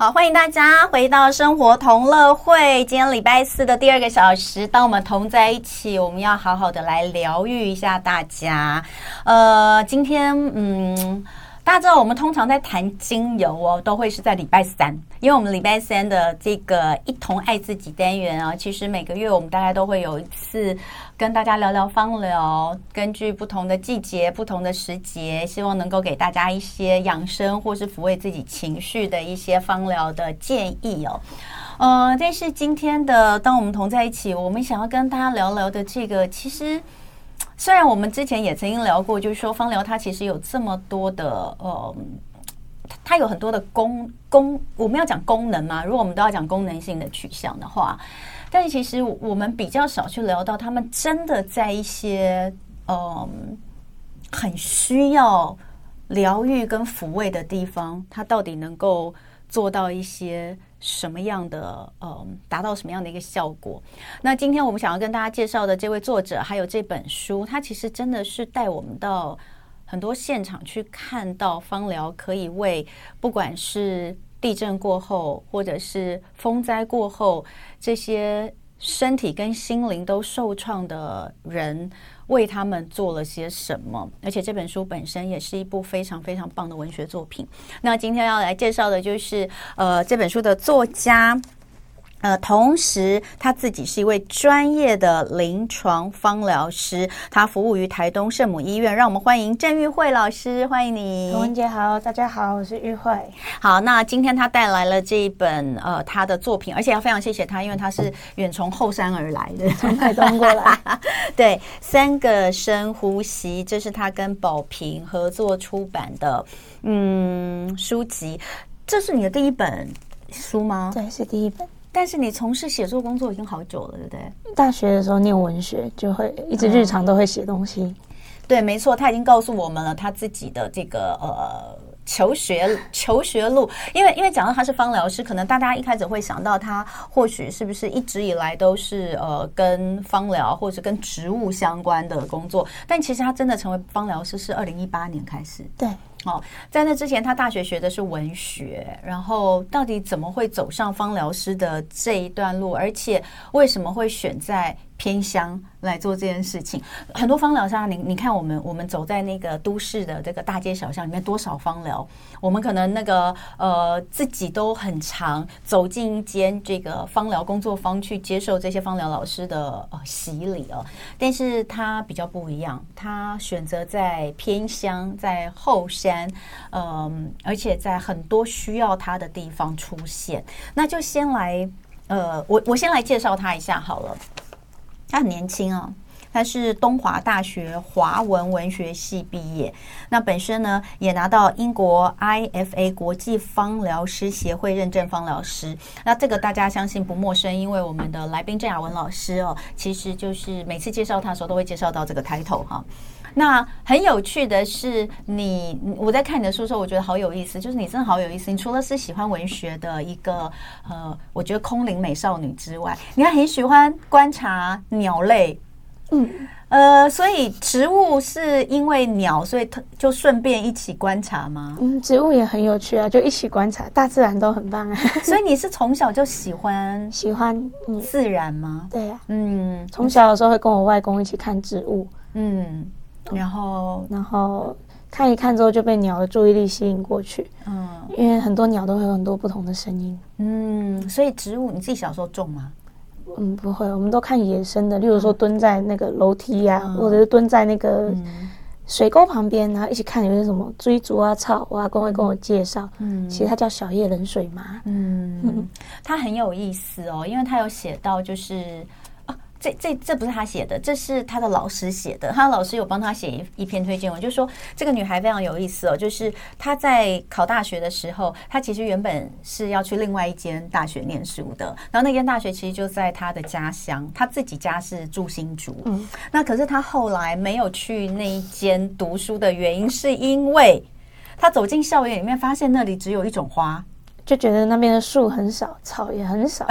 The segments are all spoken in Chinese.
好，欢迎大家回到生活同乐会。今天礼拜四的第二个小时，当我们同在一起，我们要好好的来疗愈一下大家。呃，今天嗯。大家知道，我们通常在谈精油哦，都会是在礼拜三，因为我们礼拜三的这个一同爱自己单元啊，其实每个月我们大概都会有一次跟大家聊聊芳疗，根据不同的季节、不同的时节，希望能够给大家一些养生或是抚慰自己情绪的一些芳疗的建议哦。呃，但是今天的当我们同在一起，我们想要跟大家聊聊的这个，其实。虽然我们之前也曾经聊过，就是说芳疗它其实有这么多的呃，它有很多的功功，我们要讲功能嘛。如果我们都要讲功能性的取向的话，但其实我们比较少去聊到他们真的在一些嗯、很需要疗愈跟抚慰的地方，它到底能够做到一些。什么样的嗯，达到什么样的一个效果？那今天我们想要跟大家介绍的这位作者，还有这本书，它其实真的是带我们到很多现场去看到芳疗可以为不管是地震过后，或者是风灾过后，这些身体跟心灵都受创的人。为他们做了些什么？而且这本书本身也是一部非常非常棒的文学作品。那今天要来介绍的就是呃这本书的作家。呃，同时他自己是一位专业的临床芳疗师，他服务于台东圣母医院。让我们欢迎郑玉慧老师，欢迎你。童文姐好，大家好，我是玉慧。好，那今天他带来了这一本呃他的作品，而且要非常谢谢他，因为他是远从后山而来的，从台东过来。对，三个深呼吸，这是他跟宝平合作出版的嗯书籍。这是你的第一本书吗？对，是第一本。但是你从事写作工作已经好久了，对不对？大学的时候念文学，就会一直日常都会写东西。嗯、对，没错，他已经告诉我们了他自己的这个呃求学 求学路。因为因为讲到他是芳疗师，可能大家一开始会想到他或许是不是一直以来都是呃跟芳疗或者跟植物相关的工作，但其实他真的成为芳疗师是二零一八年开始。对。哦，在那之前，他大学学的是文学，然后到底怎么会走上方疗师的这一段路？而且为什么会选在偏乡来做这件事情，很多芳疗师，你你看，我们我们走在那个都市的这个大街小巷里面，多少芳疗，我们可能那个呃自己都很常走进一间这个芳疗工作坊去接受这些芳疗老师的呃洗礼哦。但是他比较不一样，他选择在偏乡，在后山，嗯、而且在很多需要他的地方出现。那就先来，呃，我我先来介绍他一下好了。他很年轻哦，他是东华大学华文文学系毕业。那本身呢，也拿到英国 IFA 国际芳疗师协会认证芳疗师。那这个大家相信不陌生，因为我们的来宾郑雅文老师哦，其实就是每次介绍他的时候都会介绍到这个 title 哈。那很有趣的是你，你我在看你的书的时候，我觉得好有意思，就是你真的好有意思。你除了是喜欢文学的一个呃，我觉得空灵美少女之外，你还很喜欢观察鸟类，嗯呃，所以植物是因为鸟，所以就顺便一起观察吗？嗯，植物也很有趣啊，就一起观察，大自然都很棒啊。所以你是从小就喜欢喜欢自然吗？对呀，嗯，从小的时候会跟我外公一起看植物，嗯。然后，然后看一看之后就被鸟的注意力吸引过去。嗯，因为很多鸟都会有很多不同的声音。嗯，所以植物你自己小时候种吗？嗯，不会，我们都看野生的，例如说蹲在那个楼梯呀、啊，嗯、或者是蹲在那个水沟旁边，然后一起看有些什么追逐啊、草啊，公会跟我介绍。嗯，其实它叫小叶冷水麻。嗯，它很有意思哦，因为它有写到就是。这这这不是他写的，这是他的老师写的。他的老师有帮他写一一篇推荐文，就说这个女孩非常有意思哦。就是她在考大学的时候，她其实原本是要去另外一间大学念书的。然后那间大学其实就在她的家乡，她自己家是住新竹。嗯，那可是她后来没有去那一间读书的原因，是因为她走进校园里面，发现那里只有一种花。就觉得那边的树很少，草也很少，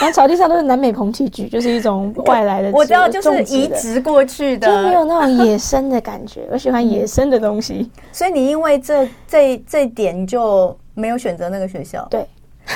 然后草地上都是南美蓬提菊，就是一种外来的，我知道，就是移植过去的，就没有那种野生的感觉。我喜欢野生的东西，所以你因为这这这点就没有选择那个学校。对。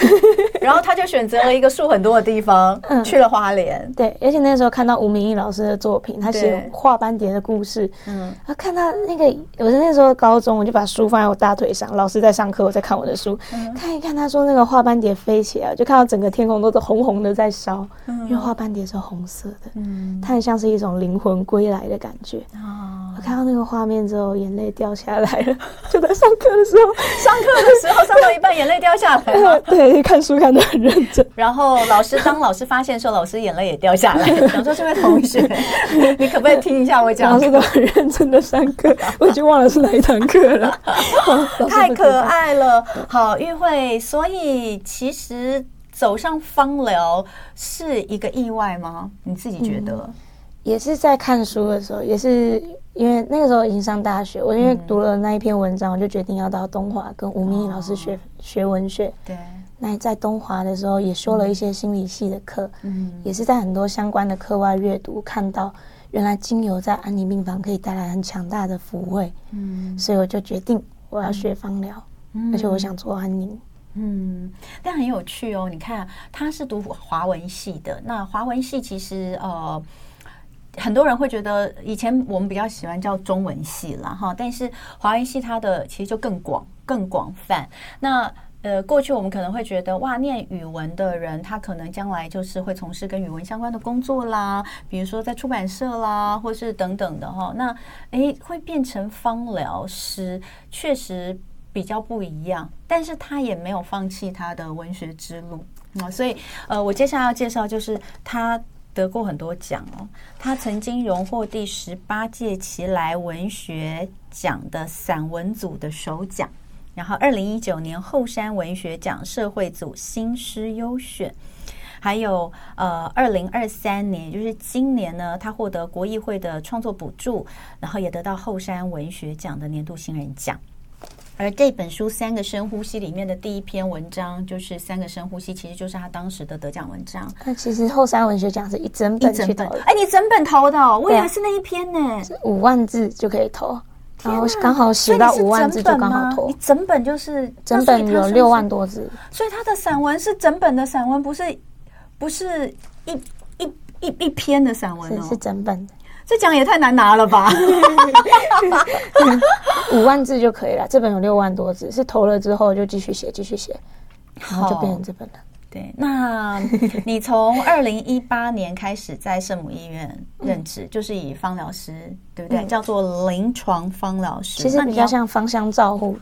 然后他就选择了一个树很多的地方，嗯、去了花莲。对，而且那时候看到吴明义老师的作品，他写画斑蝶的故事。嗯，他看到那个，我是那时候高中，我就把书放在我大腿上，老师在上课，我在看我的书，嗯、看一看。他说那个画斑蝶飞起来，就看到整个天空都是红红的在烧，嗯、因为画斑蝶是红色的。嗯，它很像是一种灵魂归来的感觉。哦，我看到那个画面之后，眼泪掉下来了。就在上课的时候，上课的时候上到一半，眼泪掉下来了。对，看书看得很认真。然后老师当老师发现说，老师眼泪也掉下来。想说这位同学，你可不可以听一下我讲？老师都很认真的上课，我已经忘了是哪一堂课了。太可爱了。好，玉慧，所以其实走上芳疗是一个意外吗？你自己觉得？嗯、也是在看书的时候，也是因为那个时候已经上大学，我因为读了那一篇文章，我就决定要到东华跟吴明义老师学、哦、学文学。对。那在东华的时候也修了一些心理系的课，嗯，也是在很多相关的课外阅读看到，原来精油在安宁病房可以带来很强大的抚慰，嗯，所以我就决定我要学芳疗，嗯，而且我想做安宁，嗯，但很有趣哦，你看他是读华文系的，那华文系其实呃，很多人会觉得以前我们比较喜欢叫中文系啦哈，但是华文系它的其实就更广更广泛，那。呃，过去我们可能会觉得，哇，念语文的人，他可能将来就是会从事跟语文相关的工作啦，比如说在出版社啦，或是等等的哈。那，诶，会变成芳疗师，确实比较不一样，但是他也没有放弃他的文学之路啊。所以，呃，我接下来要介绍就是他得过很多奖哦，他曾经荣获第十八届奇莱文学奖的散文组的首奖。然后，二零一九年后山文学奖社会组新诗优选，还有呃，二零二三年，就是今年呢，他获得国艺会的创作补助，然后也得到后山文学奖的年度新人奖。而这本书《三个深呼吸》里面的第一篇文章，就是《三个深呼吸》，其实就是他当时的得奖文章。那其实后山文学奖是一整本去投，哎，你整本投的，哦，我以为是那一篇呢，五万字就可以投。然后刚好写到五万字就刚好投，你整本就是整本有六万多字，所以他的散文是整本的散文，不是不是一一一一篇的散文哦，是整本的。这奖也太难拿了吧？五万字就可以了，这本有六万多字，是投了之后就继续写，继续写，然后就变成这本了。对，那你从二零一八年开始在圣母医院任职，嗯、就是以芳疗师，对不对？嗯、叫做临床芳疗师，其实比较像芳香照护。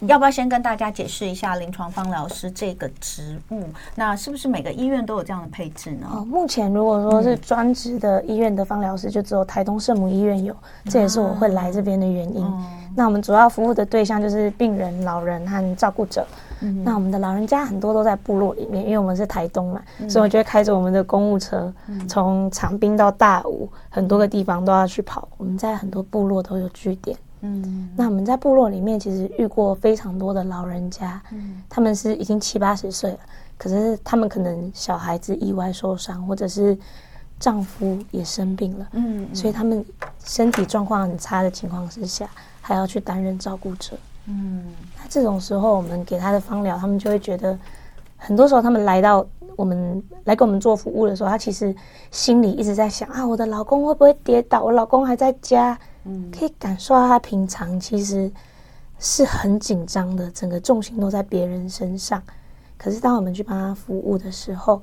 你要不要先跟大家解释一下临床芳疗师这个职务？那是不是每个医院都有这样的配置呢？哦，目前如果说是专职的医院的芳疗师，就只有台东圣母医院有，这也是我会来这边的原因。嗯、那我们主要服务的对象就是病人、老人和照顾者。嗯、那我们的老人家很多都在部落里面，因为我们是台东嘛，嗯、所以我就会开着我们的公务车，嗯、从长滨到大武，很多个地方都要去跑。我们在很多部落都有据点。嗯，那我们在部落里面其实遇过非常多的老人家，嗯，他们是已经七八十岁了，可是他们可能小孩子意外受伤，或者是丈夫也生病了，嗯，嗯，所以他们身体状况很差的情况之下，还要去担任照顾者。嗯，那这种时候，我们给他的芳疗，他们就会觉得，很多时候他们来到我们来给我们做服务的时候，他其实心里一直在想啊，我的老公会不会跌倒？我老公还在家，嗯，可以感受到他平常其实是很紧张的，整个重心都在别人身上。可是当我们去帮他服务的时候，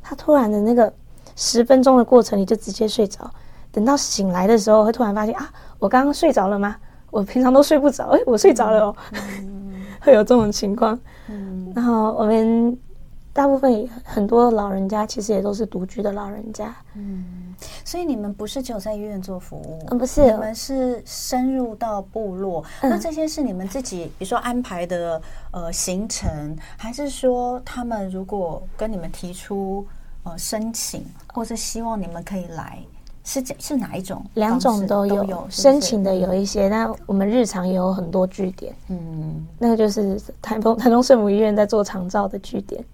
他突然的那个十分钟的过程你就直接睡着，等到醒来的时候，会突然发现啊，我刚刚睡着了吗？我平常都睡不着，哎，我睡着了哦，嗯、会有这种情况。嗯、然后我们大部分很多老人家其实也都是独居的老人家。嗯，所以你们不是只有在医院做服务？嗯，不是，你们是深入到部落。嗯、那这些是你们自己，比如说安排的呃行程，还是说他们如果跟你们提出呃申请，或者希望你们可以来？是是哪一种？两种都有，都有是是申请的有一些，那我们日常也有很多据点。嗯，那个就是台东 台东圣母医院在做长照的据点，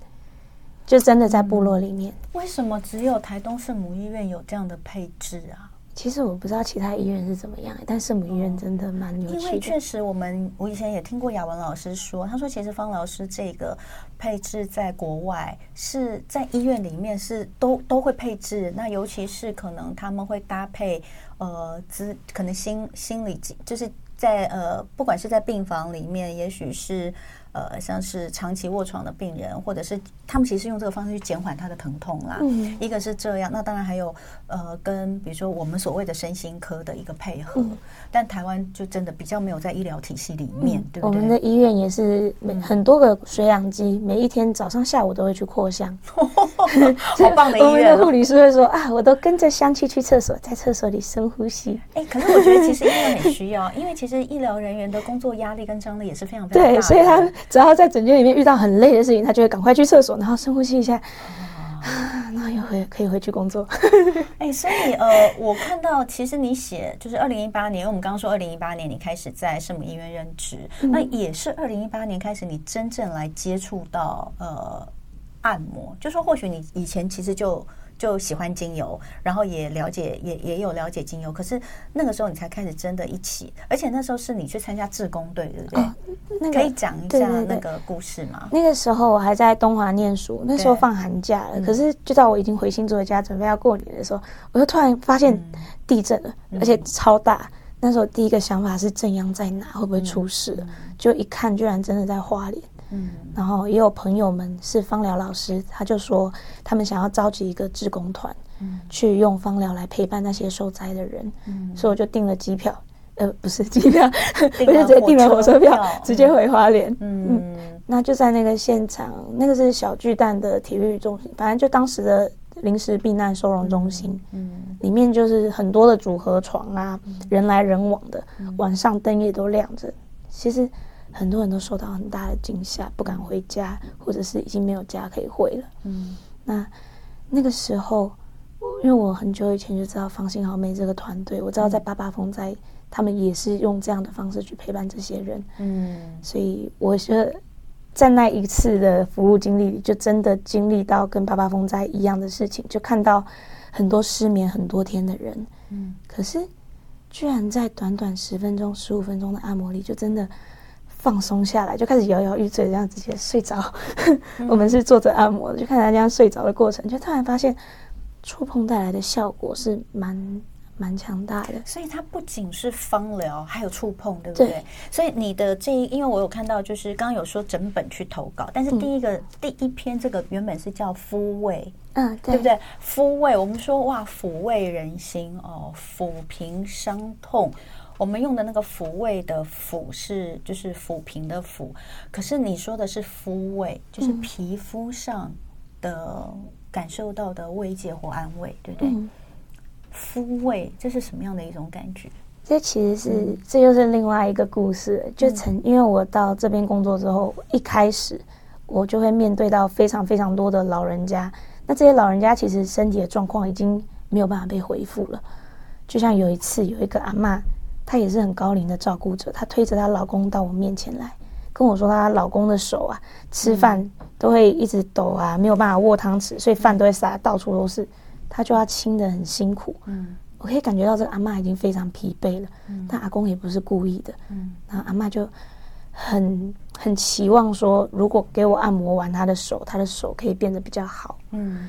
就真的在部落里面。为什么只有台东圣母医院有这样的配置啊？其实我不知道其他医院是怎么样，但圣母医院真的蛮有趣的。因为确实，我们我以前也听过雅文老师说，他说其实方老师这个配置在国外是在医院里面是都都会配置，那尤其是可能他们会搭配呃资可能心心理就是在呃不管是在病房里面，也许是。呃，像是长期卧床的病人，或者是他们其实用这个方式去减缓他的疼痛啦。嗯，一个是这样，那当然还有呃，跟比如说我们所谓的身心科的一个配合。嗯，但台湾就真的比较没有在医疗体系里面，对不对？我们的医院也是每很多个水氧机，每一天早上下午都会去扩香。好棒的医院！我们的护理师会说啊，我都跟着香气去厕所，在厕所里深呼吸。哎，可是我觉得其实医院很需要，因为其实医疗人员的工作压力跟张力也是非常非常大的。对，所以他。只要在诊间里面遇到很累的事情，他就会赶快去厕所，然后深呼吸一下，啊，然后又回可以回去工作。哎、欸，所以呃，我看到其实你写就是二零一八年，因为我们刚刚说二零一八年你开始在圣母医院任职，嗯、那也是二零一八年开始你真正来接触到呃按摩，就说或许你以前其实就。就喜欢精油，然后也了解，也也有了解精油。可是那个时候你才开始真的一起，而且那时候是你去参加志工队，对不对？哦那个、可以讲一下那个故事吗？那个时候我还在东华念书，那时候放寒假了。可是就在我已经回新竹的家，准备要过年的时候，我就突然发现地震了，嗯、而且超大。那时候第一个想法是正央在哪？会不会出事？嗯、就一看，居然真的在花莲。嗯，然后也有朋友们是芳疗老师，他就说他们想要召集一个志工团，嗯，去用芳疗来陪伴那些受灾的人，嗯，所以我就订了机票，呃，不是机票，我就直接订了火车票，直接回花莲，嗯，那就在那个现场，那个是小巨蛋的体育中心，反正就当时的临时避难收容中心，嗯，里面就是很多的组合床啊，人来人往的，晚上灯也都亮着，其实。很多人都受到很大的惊吓，不敢回家，或者是已经没有家可以回了。嗯，那那个时候，因为我很久以前就知道芳心好妹这个团队，我知道在八八风灾，他们也是用这样的方式去陪伴这些人。嗯，所以我觉得在那一次的服务经历里，就真的经历到跟八八风灾一样的事情，就看到很多失眠很多天的人。嗯，可是居然在短短十分钟、十五分钟的按摩里，就真的。放松下来，就开始摇摇欲坠，这样直接睡着。嗯、我们是坐着按摩的，就看他这样睡着的过程，就突然发现触碰带来的效果是蛮蛮强大的。所以它不仅是芳疗，还有触碰，对不对？对。所以你的这一，因为我有看到，就是刚刚有说整本去投稿，但是第一个、嗯、第一篇这个原本是叫肤味，嗯，对，对不对？抚慰，我们说哇，抚慰人心哦，抚平伤痛。我们用的那个抚慰的抚是就是抚平的抚，可是你说的是抚慰，就是皮肤上的感受到的慰藉或安慰，对不对？肤慰，这是什么样的一种感觉？这其实是，嗯、这又是另外一个故事。就曾因为我到这边工作之后，一开始我就会面对到非常非常多的老人家，那这些老人家其实身体的状况已经没有办法被恢复了。就像有一次有一个阿嬷。她也是很高龄的照顾者，她推着她老公到我面前来，跟我说她老公的手啊，吃饭都会一直抖啊，没有办法握汤匙，所以饭都会洒到处都是，她就要清的很辛苦。嗯，我可以感觉到这个阿妈已经非常疲惫了，嗯，但阿公也不是故意的，嗯，然后阿妈就很很期望说，如果给我按摩完她的手，她的手可以变得比较好，嗯，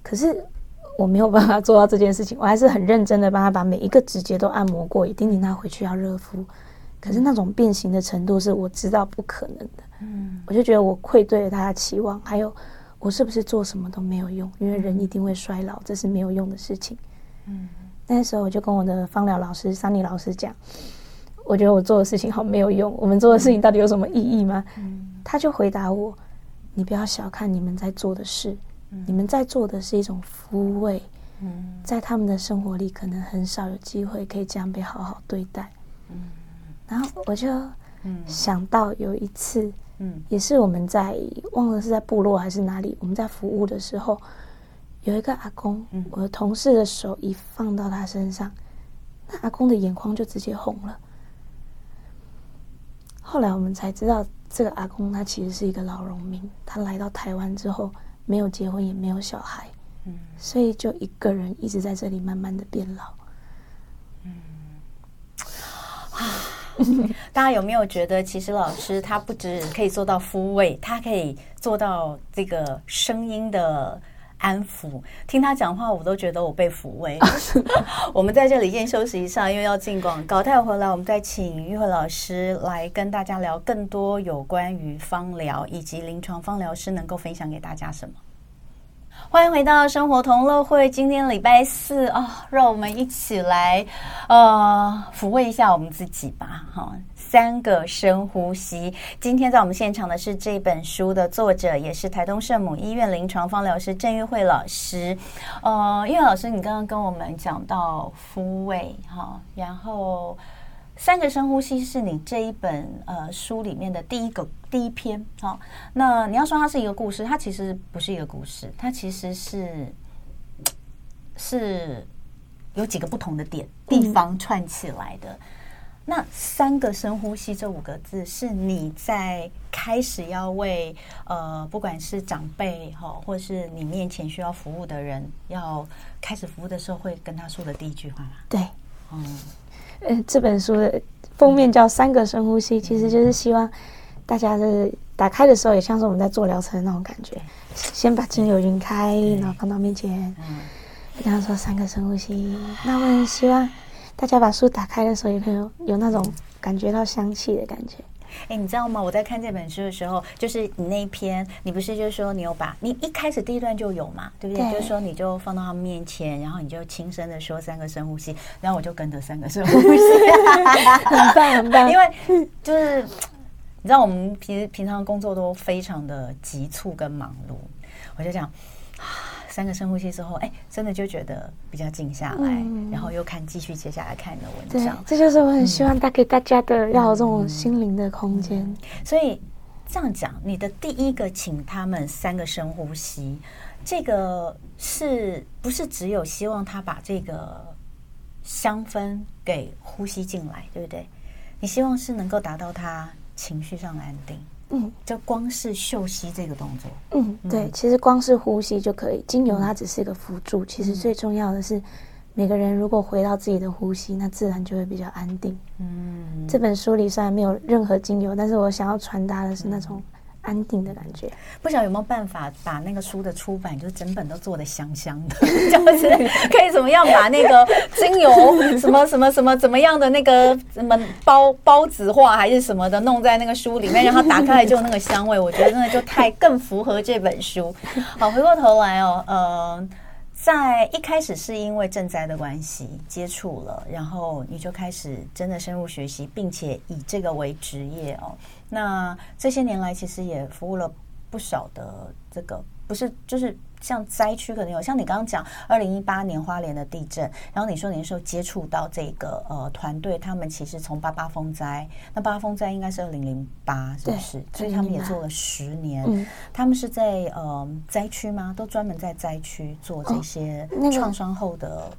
可是。我没有办法做到这件事情，我还是很认真的帮他把每一个指节都按摩过，也叮咛他回去要热敷。可是那种变形的程度是我知道不可能的，嗯，我就觉得我愧对了他的期望，还有我是不是做什么都没有用？因为人一定会衰老，这是没有用的事情。嗯，那时候我就跟我的芳疗老师桑尼老师讲，我觉得我做的事情好没有用，我们做的事情到底有什么意义吗？嗯，他就回答我：你不要小看你们在做的事。你们在做的是一种抚慰，嗯，在他们的生活里可能很少有机会可以这样被好好对待，嗯，然后我就想到有一次，嗯，也是我们在忘了是在部落还是哪里，我们在服务的时候，有一个阿公，我的同事的手一放到他身上，那阿公的眼眶就直接红了。后来我们才知道，这个阿公他其实是一个老农民，他来到台湾之后。没有结婚也没有小孩嗯。所以就一个人一直在这里慢慢的变老。嗯。啊。大家有没有觉得其实老师他不止可以做到复位他可以做到这个声音的安抚。听他讲话，我都觉得我被抚慰。我们在这里先休息一下，因为要进广告。待会回来，我们再请玉慧老师来跟大家聊更多有关于芳疗以及临床芳疗师能够分享给大家什么。欢迎回到生活同乐会。今天礼拜四啊、哦，让我们一起来呃抚慰一下我们自己吧。哈、三个深呼吸。今天在我们现场的是这本书的作者，也是台东圣母医院临床方疗师郑玉慧老师。呃，玉慧老师，你刚刚跟我们讲到复位哈、哦，然后。三个深呼吸是你这一本呃书里面的第一个第一篇，好、哦，那你要说它是一个故事，它其实不是一个故事，它其实是是有几个不同的点地方串起来的。嗯、那三个深呼吸这五个字是你在开始要为呃不管是长辈哈、哦，或是你面前需要服务的人要开始服务的时候，会跟他说的第一句话吗？对，嗯。呃，这本书的封面叫《三个深呼吸》，其实就是希望大家的打开的时候，也像是我们在做疗程的那种感觉。先把精油咽开，然后放到面前，跟他说三个深呼吸。那我们希望大家把书打开的时候，有没有有那种感觉到香气的感觉。哎，你知道吗？我在看这本书的时候，就是你那一篇，你不是就是说你有把你一开始第一段就有嘛，对不对？对，就是说你就放到他们面前，然后你就轻声的说三个深呼吸，然后我就跟着三个深呼吸，很棒很棒。因为就是你知道，我们平平常工作都非常的急促跟忙碌，我就讲。三个深呼吸之后，哎，真的就觉得比较静下来，嗯、然后又看继续接下来看你的文章。这就是我很希望带给大家的，要有这种心灵的空间。嗯、所以这样讲，你的第一个请他们三个深呼吸，这个是不是只有希望他把这个香氛给呼吸进来，对不对？你希望是能够达到他情绪上的安定。嗯，就光是嗅吸这个动作，嗯，对，其实光是呼吸就可以。精油它只是一个辅助，其实最重要的是，每个人如果回到自己的呼吸，那自然就会比较安定。嗯，这本书里虽然没有任何精油，但是我想要传达的是那种。安定的感觉，不晓得有没有办法把那个书的出版，就是整本都做的香香的，就是可以怎么样把那个精油什么 什么什么怎么样的那个什么包包子化还是什么的弄在那个书里面，然后打开来就那个香味，我觉得真的就太更符合这本书。好，回过头来哦，呃，在一开始是因为赈灾的关系接触了，然后你就开始真的深入学习，并且以这个为职业哦。那这些年来，其实也服务了不少的这个，不是就是像灾区可能有，像你刚刚讲二零一八年花莲的地震，然后你说你那时候接触到这个呃团队，他们其实从八八风灾，那八八风灾应该是二零零八，是不是？所以他们也做了十年。嗯、他们是在呃灾区吗？都专门在灾区做这些创伤后的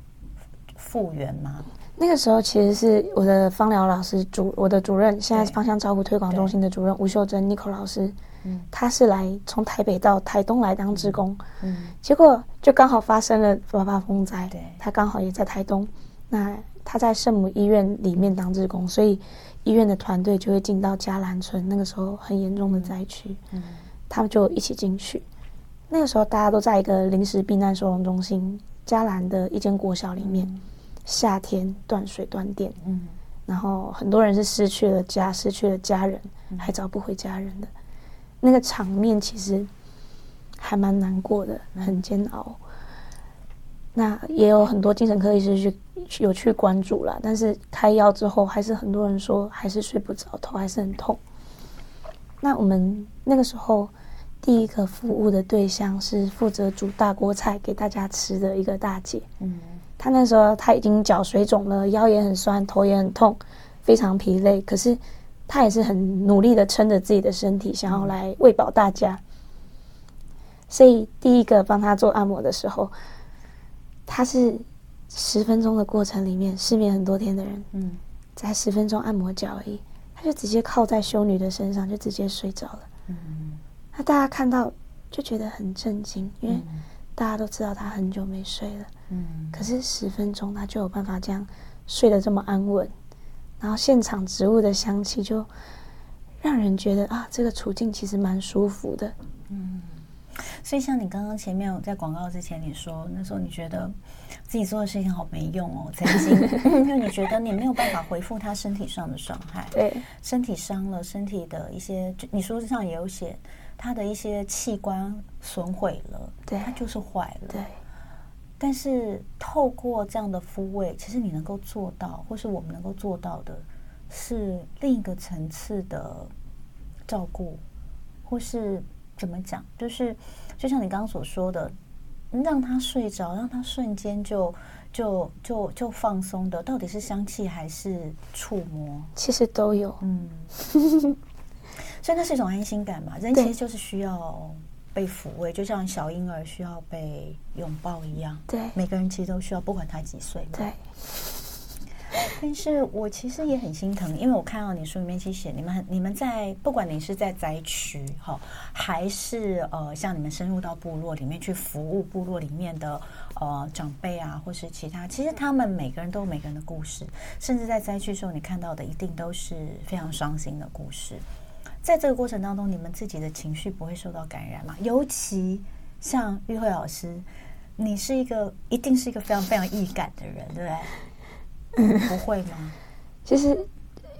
复原吗？那个时候其实是我的芳疗老师主，我的主任，现在是芳香照顾推广中心的主任吴秀珍 Nico 老师，嗯，他是来从台北到台东来当志工，嗯，结果就刚好发生了八八风灾，对，他刚好也在台东，那他在圣母医院里面当志工，所以医院的团队就会进到嘉兰村，那个时候很严重的灾区，嗯，他们就一起进去，那个时候大家都在一个临时避难收容中心，嘉兰的一间国小里面。嗯夏天断水断电，嗯，然后很多人是失去了家，失去了家人，还找不回家人的，那个场面其实还蛮难过的，很煎熬。那也有很多精神科医师去有去关注了，但是开药之后，还是很多人说还是睡不着，头还是很痛。那我们那个时候第一个服务的对象是负责煮大锅菜给大家吃的一个大姐，嗯。他那时候他已经脚水肿了，腰也很酸，头也很痛，非常疲累。可是他也是很努力的撑着自己的身体，想要来喂饱大家。所以第一个帮他做按摩的时候，他是十分钟的过程里面，失眠很多天的人，嗯，在十分钟按摩脚而已，他就直接靠在修女的身上，就直接睡着了。嗯，那大家看到就觉得很震惊，因为大家都知道他很久没睡了。嗯，可是十分钟他就有办法这样睡得这么安稳，然后现场植物的香气就让人觉得啊，这个处境其实蛮舒服的。嗯，所以像你刚刚前面在广告之前你说，那时候你觉得自己做的事情好没用哦，曾经，因为你觉得你没有办法回复他身体上的伤害，对，身体伤了，身体的一些，你书上也有写，他的一些器官损毁了，对，他就是坏了，对。但是透过这样的复位，其实你能够做到，或是我们能够做到的，是另一个层次的照顾，或是怎么讲？就是就像你刚刚所说的，让他睡着，让他瞬间就就就就放松的，到底是香气还是触摸？其实都有，嗯。所以那是一种安心感嘛？人其实就是需要。被抚慰，就像小婴儿需要被拥抱一样。对，每个人其实都需要，不管他几岁。对。但是我其实也很心疼，因为我看到你书里面去写，你们你们在不管你是在灾区哈，还是呃像你们深入到部落里面去服务部落里面的呃长辈啊，或是其他，其实他们每个人都有每个人的故事，甚至在灾区的时候，你看到的一定都是非常伤心的故事。在这个过程当中，你们自己的情绪不会受到感染吗？尤其像玉慧老师，你是一个一定是一个非常非常易感的人，对不对？嗯，不会吗？其实，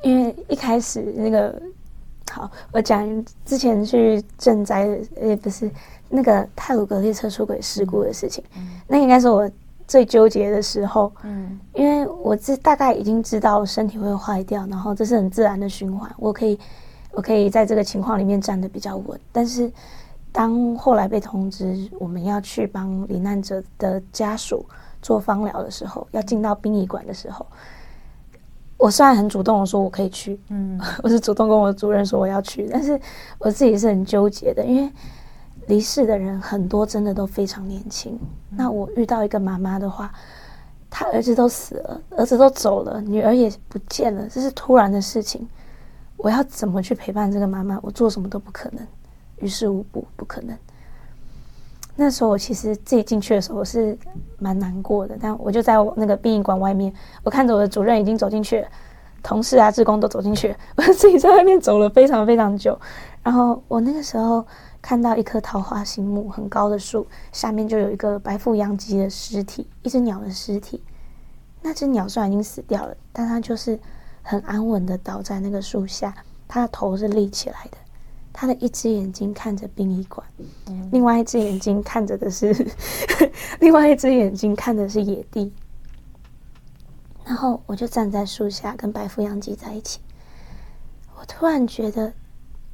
因为一开始那个，好，我讲之前去赈灾，也不是那个泰鲁格列车出轨事故的事情，嗯，那应该是我最纠结的时候。嗯，因为我自大概已经知道身体会坏掉，然后这是很自然的循环，我可以。我可以在这个情况里面站得比较稳，但是当后来被通知我们要去帮罹难者的家属做方疗的时候，要进到殡仪馆的时候，我虽然很主动的说我可以去，嗯，我是主动跟我主任说我要去，但是我自己是很纠结的，因为离世的人很多真的都非常年轻。那我遇到一个妈妈的话，她儿子都死了，儿子都走了，女儿也不见了，这是突然的事情。我要怎么去陪伴这个妈妈？我做什么都不可能，于事无补，不可能。那时候我其实自己进去的时候，我是蛮难过的。但我就在我那个殡仪馆外面，我看着我的主任已经走进去了，同事啊、志工都走进去，我自己在外面走了非常非常久。然后我那个时候看到一棵桃花心木，很高的树，下面就有一个白腹秧鸡的尸体，一只鸟的尸体。那只鸟虽然已经死掉了，但它就是。很安稳的倒在那个树下，他的头是立起来的，他的一只眼睛看着殡仪馆，嗯、另外一只眼睛看着的是，另外一只眼睛看的是野地。然后我就站在树下跟白腹秧鸡在一起，我突然觉得，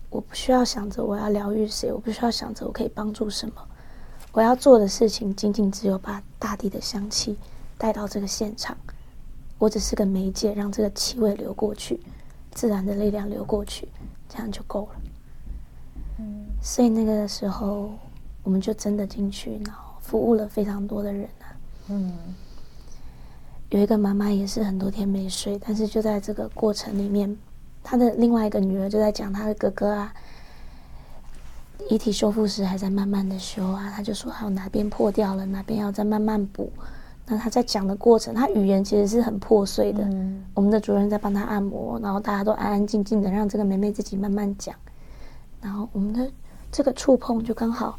我不需要想着我要疗愈谁，我不需要想着我可以帮助什么，我要做的事情仅仅只有把大地的香气带到这个现场。我只是个媒介，让这个气味流过去，自然的力量流过去，这样就够了。嗯，所以那个时候，我们就真的进去，然后服务了非常多的人啊。嗯，有一个妈妈也是很多天没睡，但是就在这个过程里面，她的另外一个女儿就在讲她的哥哥啊，遗体修复时还在慢慢的修啊，他就说还有哪边破掉了，哪边要再慢慢补。那他在讲的过程，他语言其实是很破碎的。嗯、我们的主任在帮他按摩，然后大家都安安静静的，让这个妹妹自己慢慢讲。然后我们的这个触碰就刚好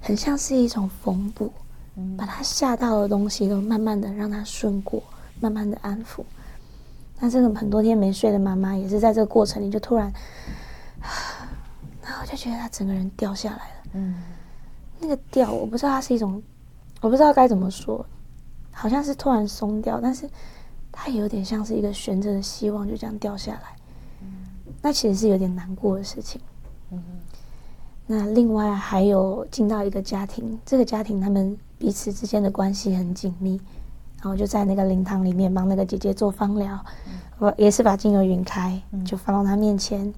很像是一种缝补，嗯、把他吓到的东西都慢慢的让他顺过，慢慢的安抚。那这个很多天没睡的妈妈也是在这个过程里就突然，然后我就觉得他整个人掉下来了。嗯，那个掉我不知道它是一种，我不知道该怎么说。好像是突然松掉，但是它有点像是一个悬着的希望，就这样掉下来。嗯、那其实是有点难过的事情。嗯、那另外还有进到一个家庭，这个家庭他们彼此之间的关系很紧密，然后就在那个灵堂里面帮那个姐姐做芳疗，我、嗯、也是把精油吮开，就放到她面前。嗯、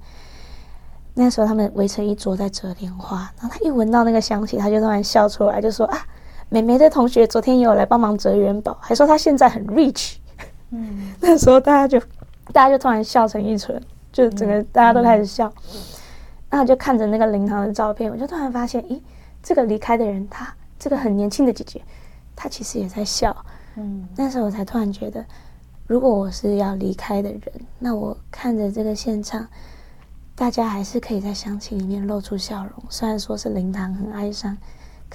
那时候他们围成一桌在折莲花，然后她一闻到那个香气，她就突然笑出来，就说啊。美眉的同学昨天也有来帮忙折元宝，还说她现在很 rich。嗯，那时候大家就，大家就突然笑成一团，就整个大家都开始笑。那我就看着那个灵堂的照片，我就突然发现，咦，这个离开的人，她这个很年轻的姐姐，她其实也在笑。嗯，那时候我才突然觉得，如果我是要离开的人，那我看着这个现场，大家还是可以在响琴里面露出笑容，虽然说是灵堂很哀伤，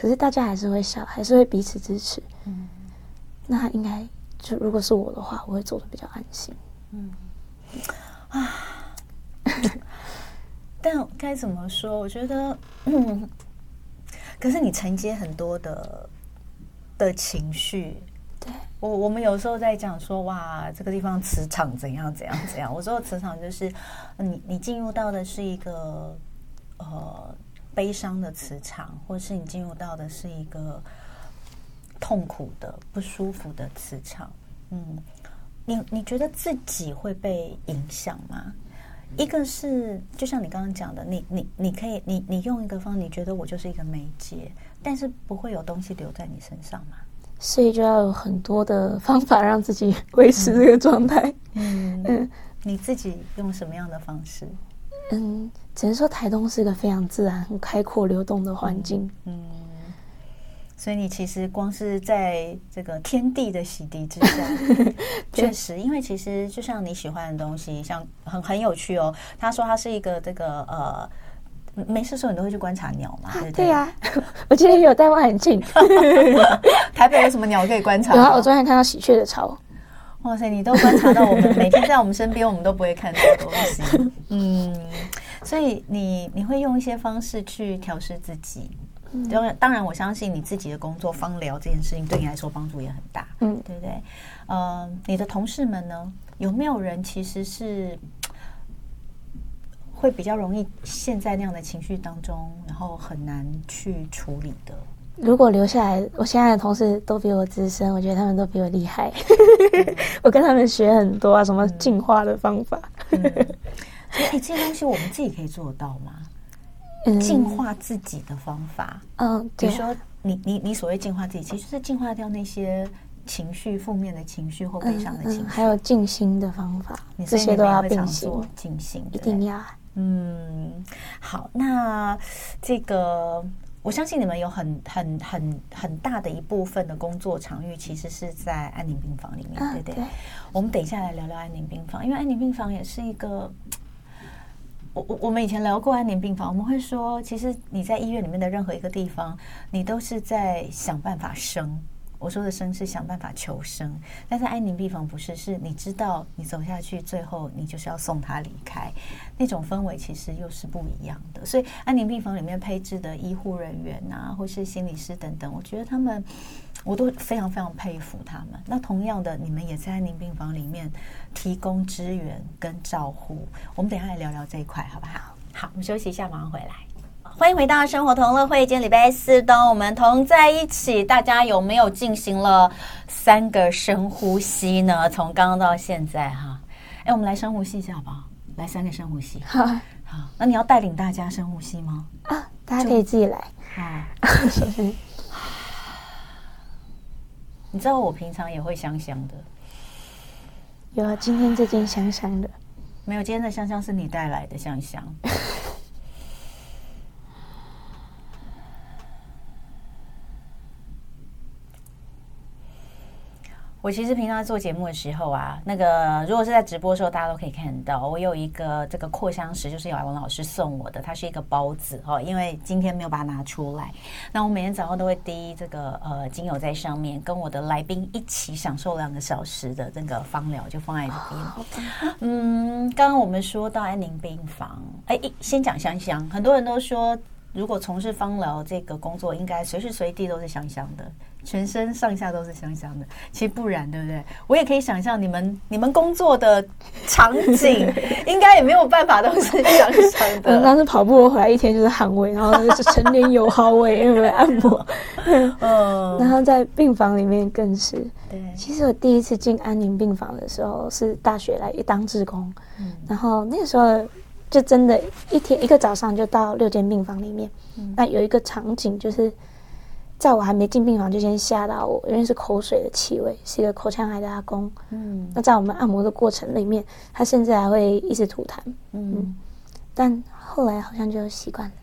可是大家还是会笑，还是会彼此支持。嗯，那应该就如果是我的话，我会做的比较安心。嗯，啊，但该怎么说？我觉得，嗯，可是你承接很多的的情绪。对，我我们有时候在讲说，哇，这个地方磁场怎样怎样怎样。我说的磁场就是，你你进入到的是一个呃悲伤的磁场，或是你进入到的是一个痛苦的不舒服的磁场。嗯，你你觉得自己会被影响吗？一个是就像你刚刚讲的，你你你可以你你用一个方，你觉得我就是一个媒介，但是不会有东西留在你身上嘛？所以就要有很多的方法让自己维持这个状态。嗯嗯，你自己用什么样的方式？嗯，只能说台东是一个非常自然、很开阔、流动的环境。嗯，所以你其实光是在这个天地的洗涤之下，确实，因为其实就像你喜欢的东西，像很很有趣哦。他说他是一个这个呃。没事的时候你都会去观察鸟嘛？对对呀，我今天也有戴望远镜。台北有什么鸟可以观察？有啊，我昨天看到喜鹊的巢。哇塞，你都观察到我们每天在我们身边，我们都不会看到的东西。嗯，所以你你会用一些方式去调试自己。当然，当然，我相信你自己的工作方疗这件事情对你来说帮助也很大。嗯，对不对？呃，你的同事们呢？有没有人其实是？会比较容易陷在那样的情绪当中，然后很难去处理的。如果留下来，我现在的同事都比我资深，我觉得他们都比我厉害。嗯、我跟他们学很多啊，什么进化的方法。嗯嗯、所以这些东西我们自己可以做到吗？嗯、净化自己的方法，嗯，比如说你你你所谓净化自己，其实是净化掉那些情绪、负面的情绪或悲伤的情绪，嗯嗯、还有静心的方法，你这些都要并行，静心一定要。嗯，好，那这个我相信你们有很很很很大的一部分的工作场域，其实是在安宁病房里面，啊、对不对？对，我们等一下来聊聊安宁病房，因为安宁病房也是一个，我我我们以前聊过安宁病房，我们会说，其实你在医院里面的任何一个地方，你都是在想办法生。我说的生是想办法求生，但是安宁病房不是，是你知道你走下去，最后你就是要送他离开，那种氛围其实又是不一样的。所以安宁病房里面配置的医护人员啊，或是心理师等等，我觉得他们我都非常非常佩服他们。那同样的，你们也在安宁病房里面提供支援跟照护，我们等一下来聊聊这一块，好不好？好，我们休息一下，马上回来。欢迎回到生活同乐会，今天礼拜四，当我们同在一起，大家有没有进行了三个深呼吸呢？从刚刚到现在哈，哎，我们来深呼吸一下好不好？来三个深呼吸，好，好，那你要带领大家深呼吸吗？啊，大家可以自己来。好，首先，你知道我平常也会香香的，有啊，今天这件香香的，没有，今天的香香是你带来的香香。我其实平常做节目的时候啊，那个如果是在直播的时候，大家都可以看到，我有一个这个扩香石，就是雅文老师送我的，它是一个包子哦，因为今天没有把它拿出来。那我每天早上都会滴这个呃精油在上面，跟我的来宾一起享受两个小时的那个芳疗，就放在这边。嗯，刚刚我们说到安宁病房，哎，先讲香香，很多人都说，如果从事芳疗这个工作，应该随时随地都是香香的。全身上下都是香香的，其实不然，对不对？我也可以想象你们你们工作的场景，应该也没有办法都是香香的。当时跑步回来一天就是汗味，然后就是成年油耗味，因为按摩。嗯，然后在病房里面更是。对，其实我第一次进安宁病房的时候是大学来当志工，嗯，然后那个时候就真的一天一个早上就到六间病房里面，嗯，那有一个场景就是。在我还没进病房就先吓到我，因为是口水的气味，是一个口腔癌的阿公。嗯，那在我们按摩的过程里面，他甚至还会一直吐痰。嗯，嗯，但后来好像就习惯了，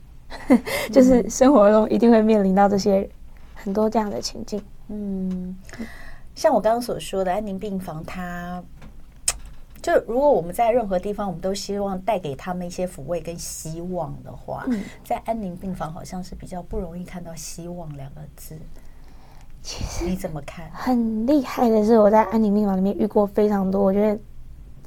嗯、就是生活中一定会面临到这些很多这样的情境。嗯，像我刚刚所说的安宁病房，它。就如果我们在任何地方，我们都希望带给他们一些抚慰跟希望的话，嗯、在安宁病房好像是比较不容易看到希望两个字。其实你怎么看？很厉害的是，我在安宁病房里面遇过非常多，我觉得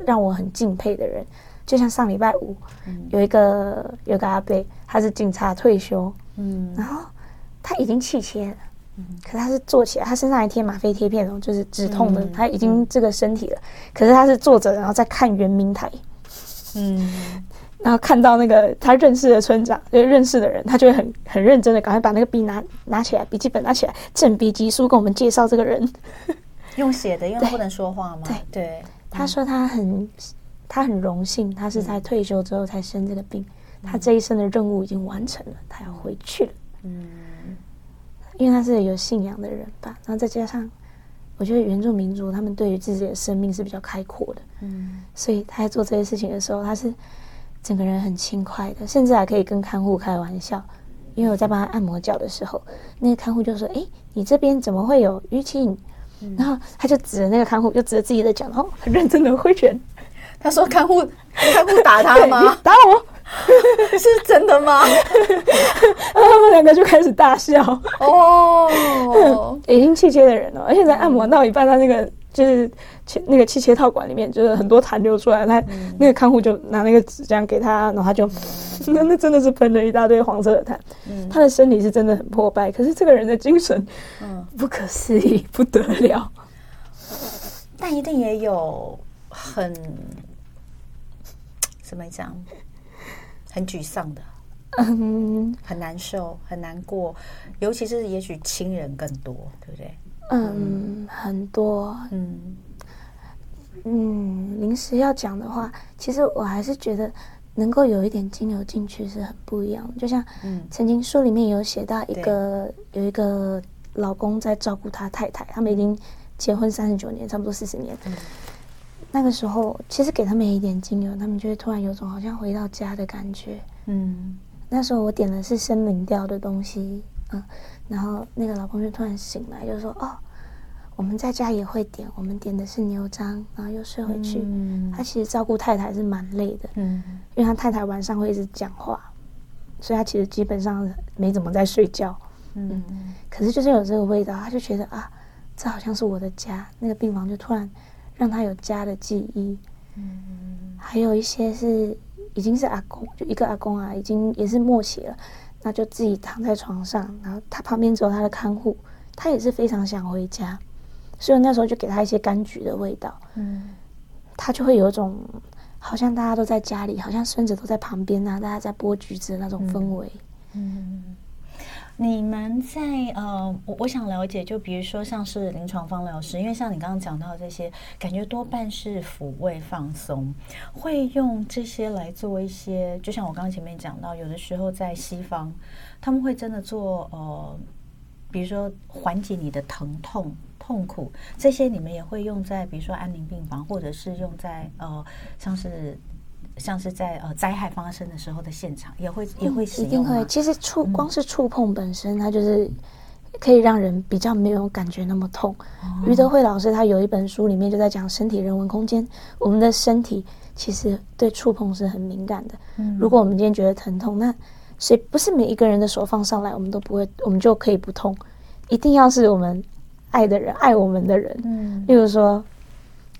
让我很敬佩的人。就像上礼拜五，嗯、有一个有个阿伯，他是警察退休，嗯，然后他已经气切了。可是他是坐起来，他身上还贴吗啡贴片哦，就是止痛的。嗯、他已经这个身体了，可是他是坐着，然后在看圆明台。嗯，然后看到那个他认识的村长，就是认识的人，他就会很很认真的赶快把那个笔拿拿起来，笔记本拿起来，正笔疾书跟我们介绍这个人。用写的，因为他不能说话嘛。对对，对他说他很他很荣幸，他是在退休之后才生这个病，嗯、他这一生的任务已经完成了，他要回去了。嗯。因为他是有信仰的人吧，然后再加上，我觉得原住民族他们对于自己的生命是比较开阔的，嗯，所以他在做这些事情的时候，他是整个人很轻快的，甚至还可以跟看护开玩笑。因为我在帮他按摩脚的时候，那个看护就说：“哎，你这边怎么会有淤青？”嗯、然后他就指着那个看护，就指着自己的脚，然后很认真的挥拳。他说看护：“看护，看护打他吗？打我。” 是真的吗？然 后他们两个就开始大笑。哦，已经气切的人了，而且在按摩到一半，他那个就是切那个气切套管里面，就是很多痰流出来。他那个看护就拿那个纸浆给他，然后他就那那真的是喷了一大堆黄色的痰。他的身体是真的很破败，可是这个人的精神，不可思议，不得了。但一定也有很怎么讲？很沮丧的，嗯，很难受，很难过，尤其是也许亲人更多，对不对？嗯，很多，嗯。嗯，临时要讲的话，其实我还是觉得能够有一点精油进去是很不一样的。就像，曾经书里面有写到一个有一个老公在照顾他太太，他们已经结婚三十九年，差不多四十年。那个时候，其实给他们一点精油，他们就会突然有种好像回到家的感觉。嗯，那时候我点的是森林调的东西，嗯，然后那个老公就突然醒来，就说：“哦，我们在家也会点，我们点的是牛樟。”然后又睡回去。嗯，他其实照顾太太是蛮累的，嗯，因为他太太晚上会一直讲话，所以他其实基本上没怎么在睡觉。嗯，可是就是有这个味道，他就觉得啊，这好像是我的家。那个病房就突然。让他有家的记忆，嗯，还有一些是已经是阿公，就一个阿公啊，已经也是末期了，那就自己躺在床上，然后他旁边只有他的看护，他也是非常想回家，所以那时候就给他一些柑橘的味道，嗯，他就会有一种好像大家都在家里，好像孙子都在旁边啊，大家在剥橘子的那种氛围，嗯。嗯你们在呃，我我想了解，就比如说像是临床芳疗师，因为像你刚刚讲到这些，感觉多半是抚慰放松，会用这些来做一些，就像我刚刚前面讲到，有的时候在西方，他们会真的做呃，比如说缓解你的疼痛痛苦，这些你们也会用在比如说安宁病房，或者是用在呃，像是。像是在呃灾害发生的时候的现场，也会也会使用、嗯、一定会。其实触光是触碰本身，嗯、它就是可以让人比较没有感觉那么痛。嗯、余德慧老师他有一本书里面就在讲身体人文空间，我们的身体其实对触碰是很敏感的。嗯、如果我们今天觉得疼痛，那谁不是每一个人的手放上来，我们都不会，我们就可以不痛。一定要是我们爱的人，爱我们的人。嗯，例如说。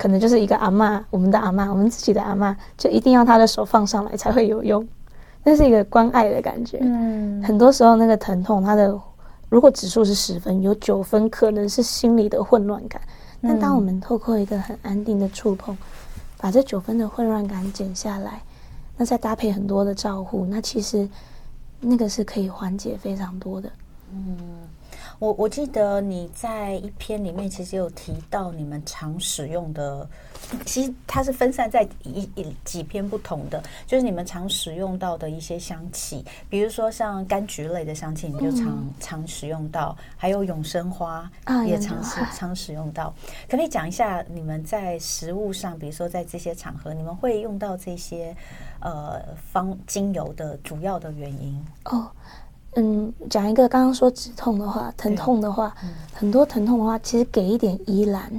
可能就是一个阿妈，我们的阿妈，我们自己的阿妈，就一定要她的手放上来才会有用，那是一个关爱的感觉。嗯，很多时候那个疼痛，它的如果指数是十分，有九分可能是心理的混乱感。但当我们透过一个很安定的触碰，把这九分的混乱感减下来，那再搭配很多的照护，那其实那个是可以缓解非常多的。嗯。我我记得你在一篇里面其实有提到你们常使用的，其实它是分散在一一几篇不同的，就是你们常使用到的一些香气，比如说像柑橘类的香气，你就常、嗯、常使用到，还有永生花也常使、啊、常使用到。可不可以讲一下你们在食物上，比如说在这些场合，你们会用到这些呃方精油的主要的原因？哦。嗯，讲一个刚刚说止痛的话，疼痛的话，嗯、很多疼痛的话，其实给一点依兰，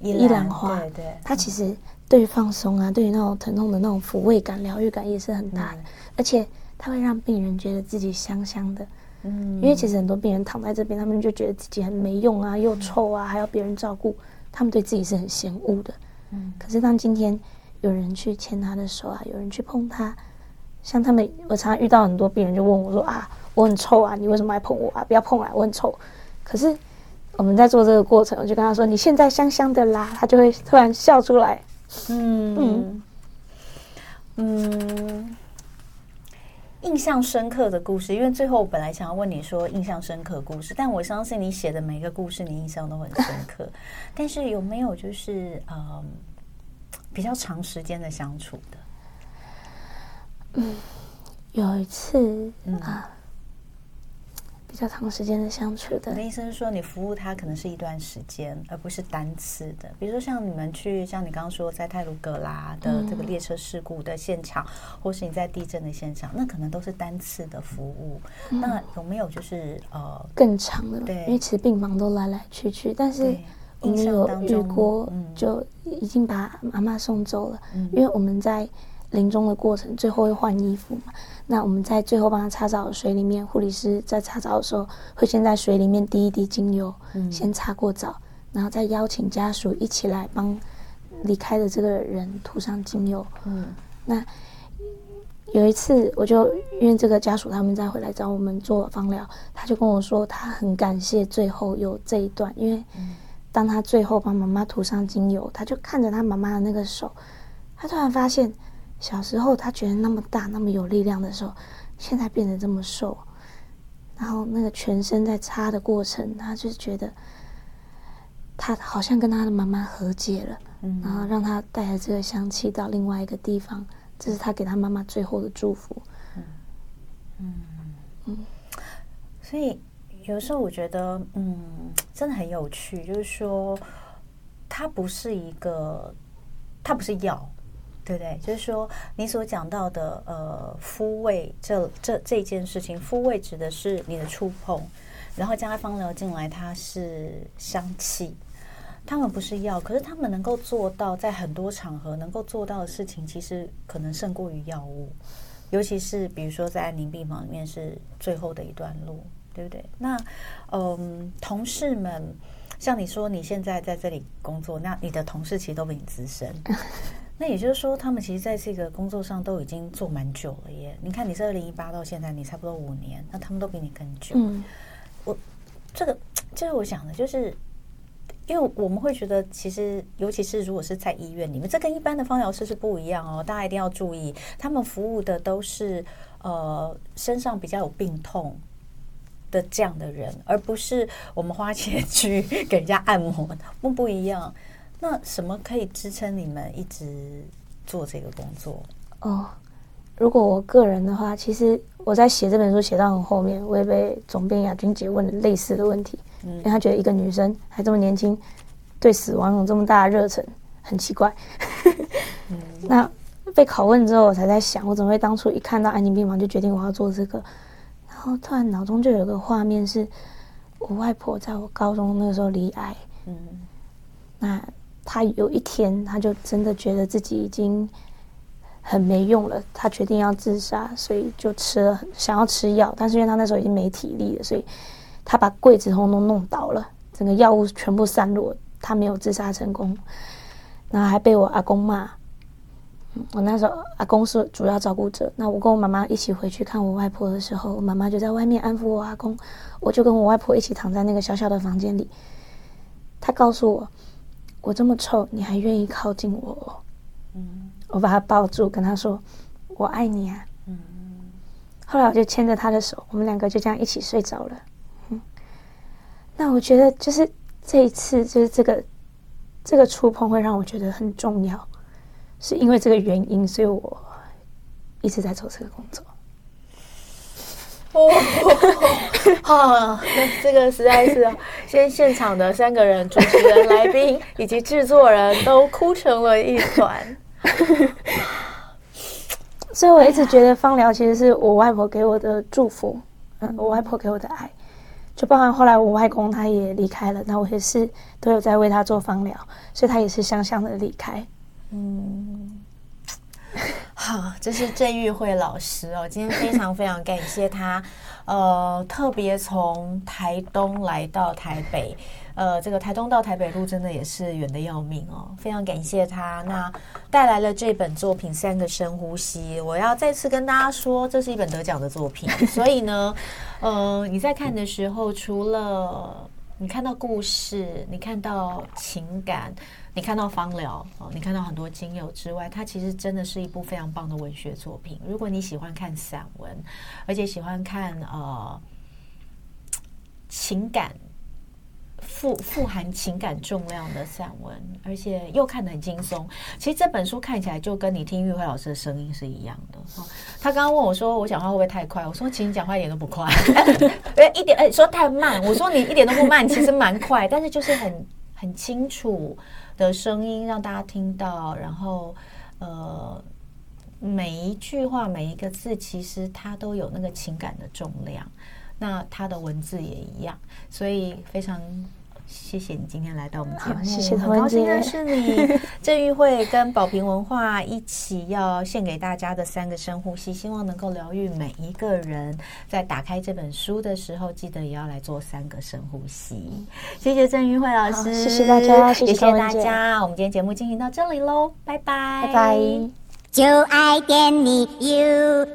依兰花，对对，它其实对于放松啊，对于那种疼痛的那种抚慰感、疗愈感也是很大的，嗯、而且它会让病人觉得自己香香的。嗯，因为其实很多病人躺在这边，他们就觉得自己很没用啊，又臭啊，还要别人照顾，他们对自己是很嫌恶的。嗯，可是当今天有人去牵他的手啊，有人去碰他，像他们，我常常遇到很多病人就问我说啊，我很臭啊，你为什么还碰我啊？不要碰啊，我很臭。可是我们在做这个过程，我就跟他说，你现在香香的啦，他就会突然笑出来。嗯嗯嗯。印象深刻的故事，因为最后我本来想要问你说印象深刻故事，但我相信你写的每一个故事，你印象都很深刻。但是有没有就是嗯比较长时间的相处的？嗯，有一次啊。嗯比较长时间的相处的，我的意思是说，你服务他可能是一段时间，而不是单次的。比如说，像你们去，像你刚刚说在泰鲁格拉的这个列车事故的现场，嗯、或是你在地震的现场，那可能都是单次的服务。嗯、那有没有就是呃更长的？对，因为其实病房都来来去去，但是我们有遇过，就已经把妈妈送走了，嗯、因为我们在。临终的过程，最后会换衣服嘛？那我们在最后帮他擦澡的水里面，护理师在擦澡的时候，会先在水里面滴一滴精油，嗯、先擦过澡，然后再邀请家属一起来帮离开的这个人涂上精油。嗯，那有一次，我就因为这个家属他们再回来找我们做芳疗，他就跟我说，他很感谢最后有这一段，因为当他最后帮妈妈涂上精油，他就看着他妈妈的那个手，他突然发现。小时候他觉得那么大那么有力量的时候，现在变得这么瘦，然后那个全身在擦的过程，他就觉得他好像跟他的妈妈和解了，嗯，然后让他带着这个香气到另外一个地方，这是他给他妈妈最后的祝福。嗯嗯嗯，所以有时候我觉得，嗯，真的很有趣，就是说，它不是一个，它不是药。对不对？就是说，你所讲到的呃，肤味这这这件事情，肤味指的是你的触碰，然后加芳疗进来，它是香气。他们不是药，可是他们能够做到，在很多场合能够做到的事情，其实可能胜过于药物。尤其是比如说在安宁病房里面是最后的一段路，对不对？那嗯，同事们，像你说你现在在这里工作，那你的同事其实都比你资深。那也就是说，他们其实在这个工作上都已经做蛮久了耶。你看，你是二零一八到现在，你差不多五年，那他们都比你更久。嗯，我这个就是我想的，就是因为我们会觉得，其实尤其是如果是在医院里面，这跟一般的芳疗师是不一样哦。大家一定要注意，他们服务的都是呃身上比较有病痛的这样的人，而不是我们花钱 去给人家按摩，不不一样。那什么可以支撑你们一直做这个工作？哦，如果我个人的话，其实我在写这本书写到很后面，我也被总编雅君姐问了类似的问题，嗯，因为她觉得一个女生还这么年轻，对死亡有这么大的热忱，很奇怪。嗯，那被拷问之后，我才在想，我怎么会当初一看到安宁病房就决定我要做这个？然后突然脑中就有个画面，是我外婆在我高中那个时候离癌，嗯，那。他有一天，他就真的觉得自己已经很没用了，他决定要自杀，所以就吃了，想要吃药，但是因为他那时候已经没体力了，所以他把柜子通通弄倒了，整个药物全部散落，他没有自杀成功，然后还被我阿公骂。我那时候阿公是主要照顾者，那我跟我妈妈一起回去看我外婆的时候，我妈妈就在外面安抚我阿公，我就跟我外婆一起躺在那个小小的房间里，他告诉我。我这么臭，你还愿意靠近我？嗯，我把他抱住，跟他说：“我爱你啊。”嗯，后来我就牵着他的手，我们两个就这样一起睡着了。嗯，那我觉得就是这一次，就是这个这个触碰会让我觉得很重要，是因为这个原因，所以我一直在做这个工作。哦，这个实在是，现现场的三个人，主持人、来宾以及制作人都哭成了一团。所以我一直觉得芳疗其实是我外婆给我的祝福，嗯，我外婆给我的爱，就包含后来我外公他也离开了，那我也是都有在为他做芳疗，所以他也是香香的离开。嗯，好，这是郑玉慧老师哦，今天非常非常感谢他，呃，特别从台东来到台北。呃，这个台东到台北路真的也是远的要命哦，非常感谢他。那带来了这本作品《三个深呼吸》，我要再次跟大家说，这是一本得奖的作品。所以呢，呃，你在看的时候，除了你看到故事，你看到情感，你看到芳疗，哦，你看到很多精油之外，它其实真的是一部非常棒的文学作品。如果你喜欢看散文，而且喜欢看呃情感。富富含情感重量的散文，而且又看得很轻松。其实这本书看起来就跟你听玉慧老师的声音是一样的。他刚刚问我说：“我讲话会不会太快？”我说：“其实你讲话一点都不快，哎，一点哎，说太慢。”我说：“你一点都不慢，其实蛮快，但是就是很很清楚的声音让大家听到。然后呃，每一句话每一个字，其实它都有那个情感的重量。那它的文字也一样，所以非常。谢谢你今天来到我们节目，谢谢，很高兴认识你。郑玉慧跟宝瓶文化一起要献给大家的三个深呼吸，希望能够疗愈每一个人。在打开这本书的时候，记得也要来做三个深呼吸。谢谢郑玉慧老师，谢谢大家，谢谢大家。我们今天节目进行到这里喽，拜拜，拜拜。就爱点你 UFO